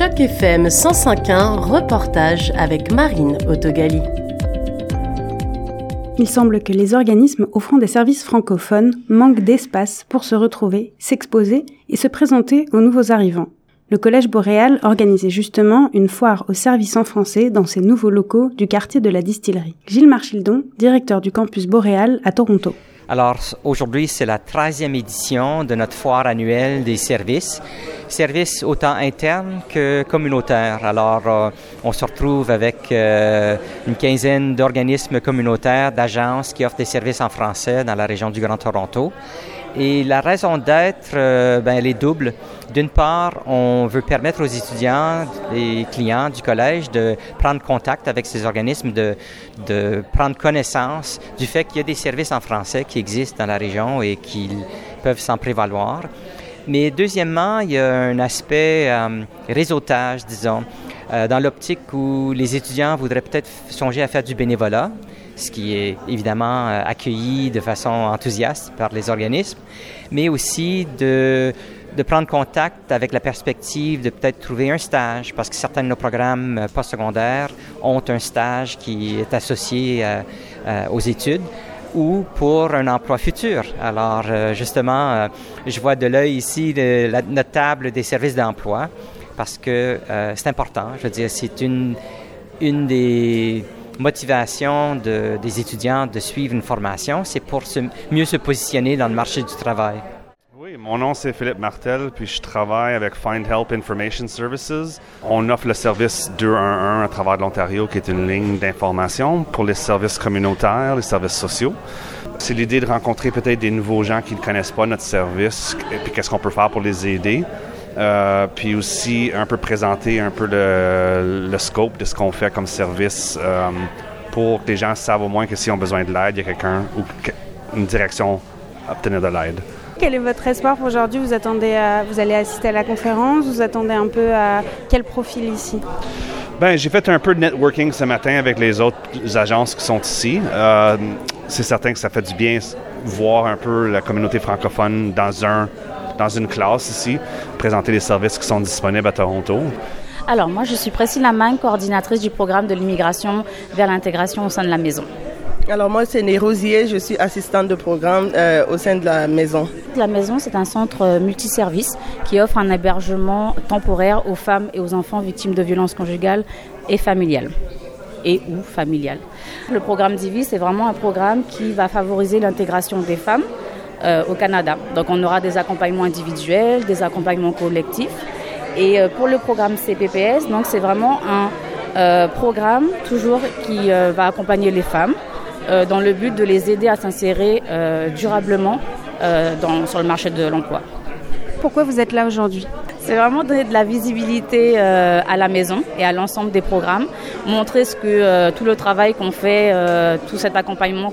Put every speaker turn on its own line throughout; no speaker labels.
Choc FM 105.1, reportage avec Marine Autogali.
Il semble que les organismes offrant des services francophones manquent d'espace pour se retrouver, s'exposer et se présenter aux nouveaux arrivants. Le Collège Boréal organisait justement une foire aux services en français dans ses nouveaux locaux du quartier de la distillerie. Gilles Marchildon, directeur du campus Boréal à Toronto.
Alors aujourd'hui, c'est la 13e édition de notre foire annuelle des services, services autant internes que communautaires. Alors euh, on se retrouve avec euh, une quinzaine d'organismes communautaires, d'agences qui offrent des services en français dans la région du Grand Toronto. Et la raison d'être, euh, ben, elle est double. D'une part, on veut permettre aux étudiants et clients du collège de prendre contact avec ces organismes, de, de prendre connaissance du fait qu'il y a des services en français qui existent dans la région et qu'ils peuvent s'en prévaloir. Mais deuxièmement, il y a un aspect euh, réseautage, disons, euh, dans l'optique où les étudiants voudraient peut-être songer à faire du bénévolat ce qui est évidemment euh, accueilli de façon enthousiaste par les organismes, mais aussi de, de prendre contact avec la perspective de peut-être trouver un stage, parce que certains de nos programmes euh, postsecondaires ont un stage qui est associé euh, aux études ou pour un emploi futur. Alors, justement, je vois de l'œil ici la, notre table des services d'emploi parce que c'est important. Je veux dire, c'est une, une des motivation de, des étudiants de suivre une formation, c'est pour mieux se positionner dans le marché du travail.
Oui, mon nom c'est Philippe Martel, puis je travaille avec Find Help Information Services. On offre le service 211 à travers l'Ontario, qui est une ligne d'information pour les services communautaires, les services sociaux. C'est l'idée de rencontrer peut-être des nouveaux gens qui ne connaissent pas notre service, et puis qu'est-ce qu'on peut faire pour les aider. Euh, puis aussi un peu présenter un peu le, scope de ce qu'on fait comme service euh, pour que les gens savent au moins que s'ils ont besoin de l'aide, il y a quelqu'un ou une direction à obtenir de l'aide.
Quel est votre espoir pour aujourd'hui? Vous, attendez vous allez assister à la conférence? Vous attendez un peu à quel profil ici?
Ben, j'ai fait un peu de networking ce matin avec les autres agences qui sont ici. Euh, c'est certain que ça fait du bien voir un peu la communauté francophone dans un dans une classe ici, présenter les services qui sont disponibles à Toronto?
Alors moi, je suis Priscilla Mang, coordinatrice du programme de l'immigration vers l'intégration au sein de la maison.
Alors moi, c'est Nérosier, je suis assistante de programme euh, au sein de la maison.
La maison, c'est un centre euh, multiservice qui offre un hébergement temporaire aux femmes et aux enfants victimes de violences conjugales et familiales et ou familiales. Le programme Divi, c'est vraiment un programme qui va favoriser l'intégration des femmes euh, au Canada. Donc on aura des accompagnements individuels, des accompagnements collectifs. Et euh, pour le programme CPPS, donc c'est vraiment un euh, programme toujours qui va accompagner les femmes dans le but de les aider à s'insérer durablement sur le marché de l'emploi.
Pourquoi vous êtes là aujourd'hui?
C'est vraiment donner de la visibilité euh, à la maison et à l'ensemble des programmes, montrer ce que euh, tout le travail qu'on fait, euh, tout cet accompagnement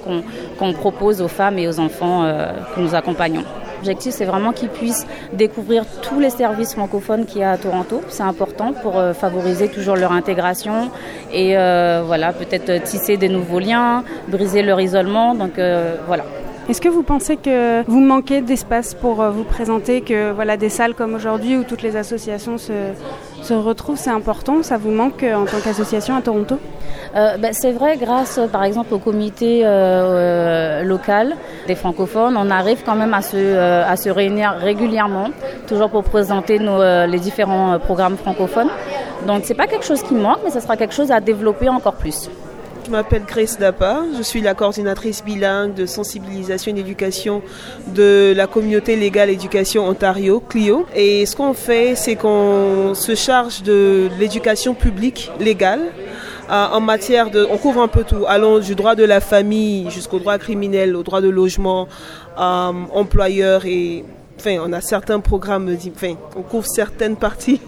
qu'on propose aux femmes et aux enfants que nous accompagnons. L'objectif, c'est vraiment qu'ils puissent découvrir tous les services francophones qu'il y a à Toronto. C'est important pour favoriser toujours leur intégration et voilà, peut-être tisser des nouveaux liens, briser leur isolement. Donc voilà.
Est-ce que vous pensez que vous manquez d'espace pour euh, vous présenter, que voilà des salles comme aujourd'hui où toutes les associations se, se retrouvent, c'est important Ça vous manque euh, en tant qu'association à Toronto?
Euh, ben, C'est vrai, grâce par exemple au comité local des francophones, on arrive quand même à se, à se réunir régulièrement, toujours pour présenter nos, les différents programmes francophones. Donc c'est pas quelque chose qui manque, mais ce sera quelque chose à développer encore plus.
Je m'appelle Grace Dapa, je suis la coordinatrice bilingue de sensibilisation et d'éducation de la communauté légale éducation Ontario, CLIO. Et ce qu'on fait, c'est qu'on se charge de l'éducation publique légale euh, en matière de... On couvre un peu tout, allons du droit de la famille jusqu'au droit criminel, au droit de logement, euh, employeur et Enfin, on a certains programmes, enfin, on couvre certaines parties,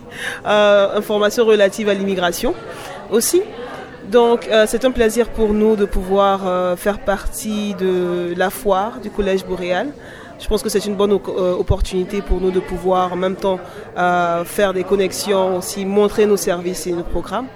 euh, informations relatives à l'immigration aussi. Donc euh, c'est un plaisir pour nous de pouvoir euh, faire partie de la foire du Collège Boréal. Je pense que c'est une bonne euh, opportunité pour nous de pouvoir en même temps faire des connexions, aussi montrer nos services et nos programmes.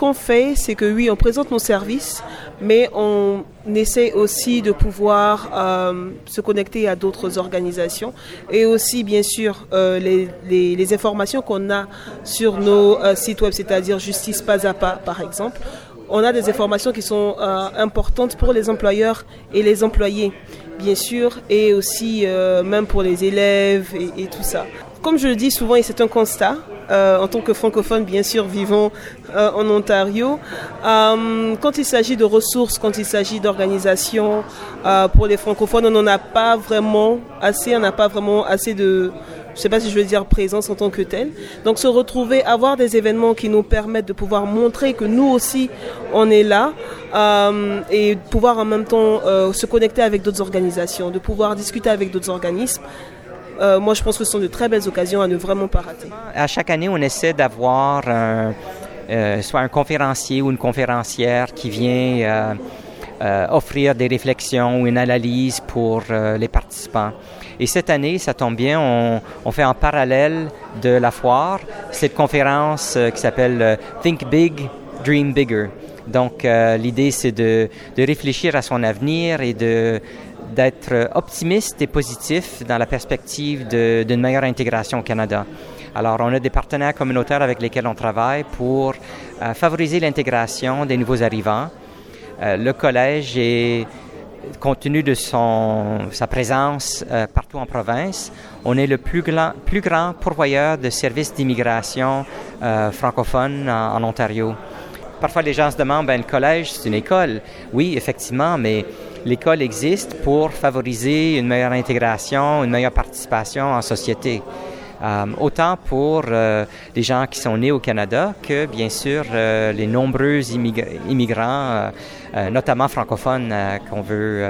Qu'on fait, c'est que oui, on présente nos services, mais on essaie aussi de pouvoir euh, se connecter à d'autres organisations et aussi, bien sûr, euh, les, informations qu'on a sur nos euh, sites web, c'est-à-dire Justice Pas à Pas, par exemple. On a des informations qui sont importantes pour les employeurs et les employés, bien sûr, et aussi même pour les élèves et, tout ça. Comme je le dis souvent, et c'est un constat, en tant que francophone, bien sûr, vivant euh, en Ontario, euh, quand il s'agit de ressources, quand il s'agit d'organisation pour les francophones, on n'en a pas vraiment assez, on n'a pas vraiment assez de, je ne sais pas si je veux dire présence en tant que telle. Donc se retrouver, avoir des événements qui nous permettent de pouvoir montrer que nous aussi, on est là et pouvoir en même temps se connecter avec d'autres organisations, de pouvoir discuter avec d'autres organismes. Euh, moi, je pense que ce sont de très belles occasions à ne vraiment pas rater.
À chaque année, on essaie d'avoir euh, soit un conférencier ou une conférencière qui vient euh, offrir des réflexions ou une analyse pour les participants. Et cette année, ça tombe bien, on, on, fait en parallèle de la foire cette conférence qui s'appelle Think Big, Dream Bigger. Donc, l'idée, c'est de, de, réfléchir à son avenir et de d'être optimiste et positif dans la perspective d'une meilleure intégration au Canada. Alors, on a des partenaires communautaires avec lesquels on travaille pour euh, favoriser l'intégration des nouveaux arrivants. Euh, le collège est, compte tenu de son, sa présence euh, partout en province, on est le plus grand, plus grand pourvoyeur de services d'immigration francophone en, en, Ontario. Parfois, les gens se demandent, ben, le collège, c'est une école. Oui, effectivement, mais l'école existe pour favoriser une meilleure intégration, une meilleure participation en société. Euh, autant pour euh, les gens qui sont nés au Canada que, bien sûr, euh, les nombreux immigrants, notamment francophones, qu'on veut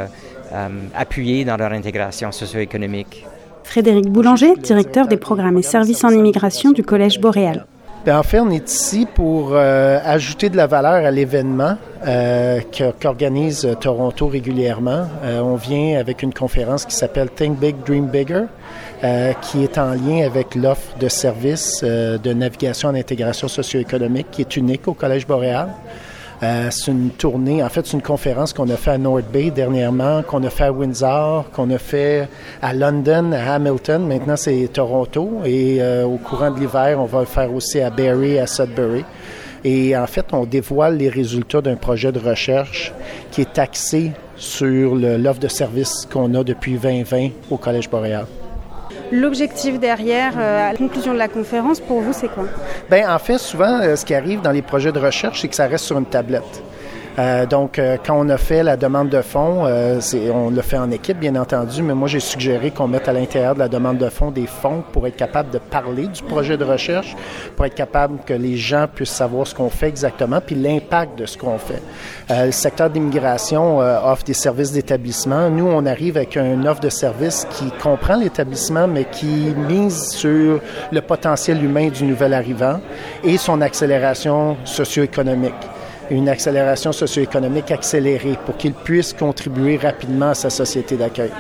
appuyer dans leur intégration socio-économique.
Frédéric Boulanger, directeur des programmes et services en immigration du Collège Boréal.
Bien, en fait, on est ici pour ajouter de la valeur à l'événement euh, qu'organise Toronto régulièrement. Euh, on vient avec une conférence qui s'appelle Think Big, Dream Bigger, euh, qui est en lien avec l'offre de services euh, de navigation en intégration socio-économique qui est unique au Collège Boréal. Euh, c'est une tournée, en fait, c'est une conférence qu'on a fait à North Bay dernièrement, qu'on a fait à Windsor, qu'on a fait à London, à Hamilton. Maintenant, c'est Toronto. Et au courant de l'hiver, on va le faire aussi à Barrie, à Sudbury. Et en fait, on dévoile les résultats d'un projet de recherche qui est axé sur l'offre de services qu'on a depuis 2020 au Collège Boréal.
L'objectif derrière, euh, la conclusion de la conférence, pour vous, c'est quoi?
Bien, en fait, souvent, euh, ce qui arrive dans les projets de recherche, c'est que ça reste sur une tablette. Euh, donc, euh, quand on a fait la demande de fonds, euh, on l'a fait en équipe, bien entendu, mais moi, j'ai suggéré qu'on mette à l'intérieur de la demande de fonds des fonds pour être capable de parler du projet de recherche, pour être capable que les gens puissent savoir ce qu'on fait exactement, puis l'impact de ce qu'on fait. le secteur d'immigration offre des services d'établissement. Nous, on arrive avec une offre de service qui comprend l'établissement, mais qui mise sur le potentiel humain du nouvel arrivant et son accélération socio-économique une accélération socio-économique accélérée pour qu'il puisse contribuer rapidement à sa société d'accueil.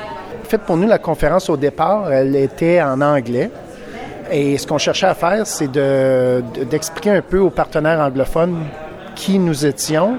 En fait, pour nous, la conférence au départ, elle était en anglais. Et ce qu'on cherchait à faire, c'est d'expliquer un peu aux partenaires anglophones qui nous étions,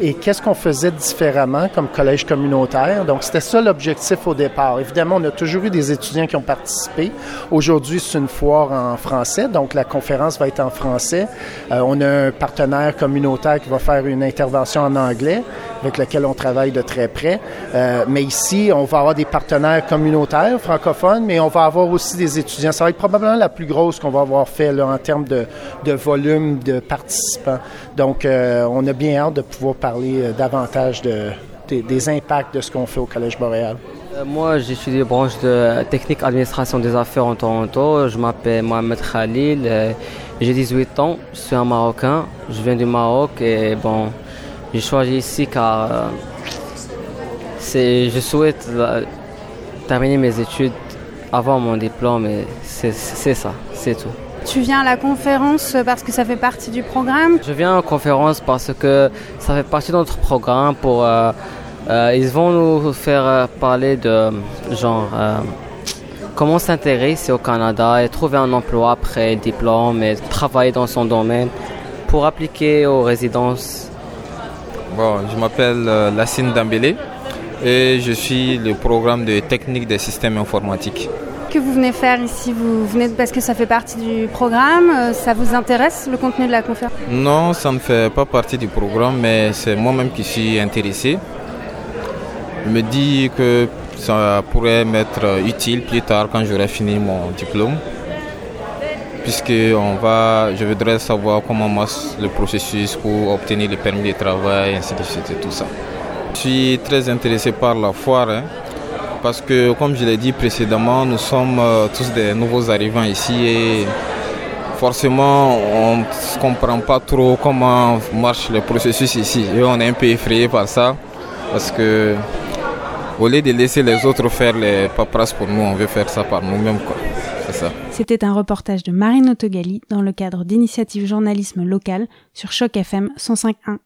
et qu'est-ce qu'on faisait différemment comme collège communautaire? Donc, c'était ça l'objectif au départ. Évidemment, on a toujours eu des étudiants qui ont participé. Aujourd'hui, c'est une foire en français, donc la conférence va être en français. Euh, on a un partenaire communautaire qui va faire une intervention en anglais, avec lequel on travaille de très près. Euh, mais ici, on va avoir des partenaires communautaires francophones, mais on va avoir aussi des étudiants. Ça va être probablement la plus grosse qu'on va avoir fait en termes de, volume de participants. Donc, euh, on a bien hâte de pouvoir parler euh, davantage de, des impacts de ce qu'on fait au Collège Boréal.
Moi, j'étudie la branche de technique administration des affaires en Toronto. Je m'appelle Mohamed Khalil. J'ai 18 ans. Je suis un Marocain. Je viens du Maroc et bon, j'ai choisi ici car c'est, je souhaite terminer mes études avant mon diplôme et c'est ça, c'est tout.
Tu viens à la conférence parce que ça fait partie du programme?
Je viens à la conférence parce que ça fait partie de notre programme pour... Euh, euh, ils vont nous faire euh, parler de genre comment s'intéresser au Canada et trouver un emploi après diplôme et travailler dans son domaine pour appliquer aux résidences.
Bon, je m'appelle euh, Lassine Dambélé et je suis le programme de technique des systèmes informatiques.
Que vous venez faire ici Vous venez parce que ça fait partie du programme euh, Ça vous intéresse le contenu de la conférence?
Non, ça ne fait pas partie du programme, mais c'est moi-même qui suis intéressé. Je me dis que ça pourrait m'être utile plus tard quand j'aurai fini mon diplôme. Puisque on va, je voudrais savoir comment marche le processus pour obtenir le permis de travail, ainsi de suite et tout ça. Je suis très intéressé par la foire hein, parce que, comme je l'ai dit précédemment, nous sommes euh, tous des nouveaux arrivants ici et forcément, on ne comprend pas trop comment marche le processus ici. Et on est un peu effrayé par ça parce que, au lieu de laisser les autres faire les paperasses pour nous, on veut faire ça par nous-mêmes.
C'était un reportage de Marine Autogali dans le cadre d'initiative journalisme local sur Choc FM 105.1.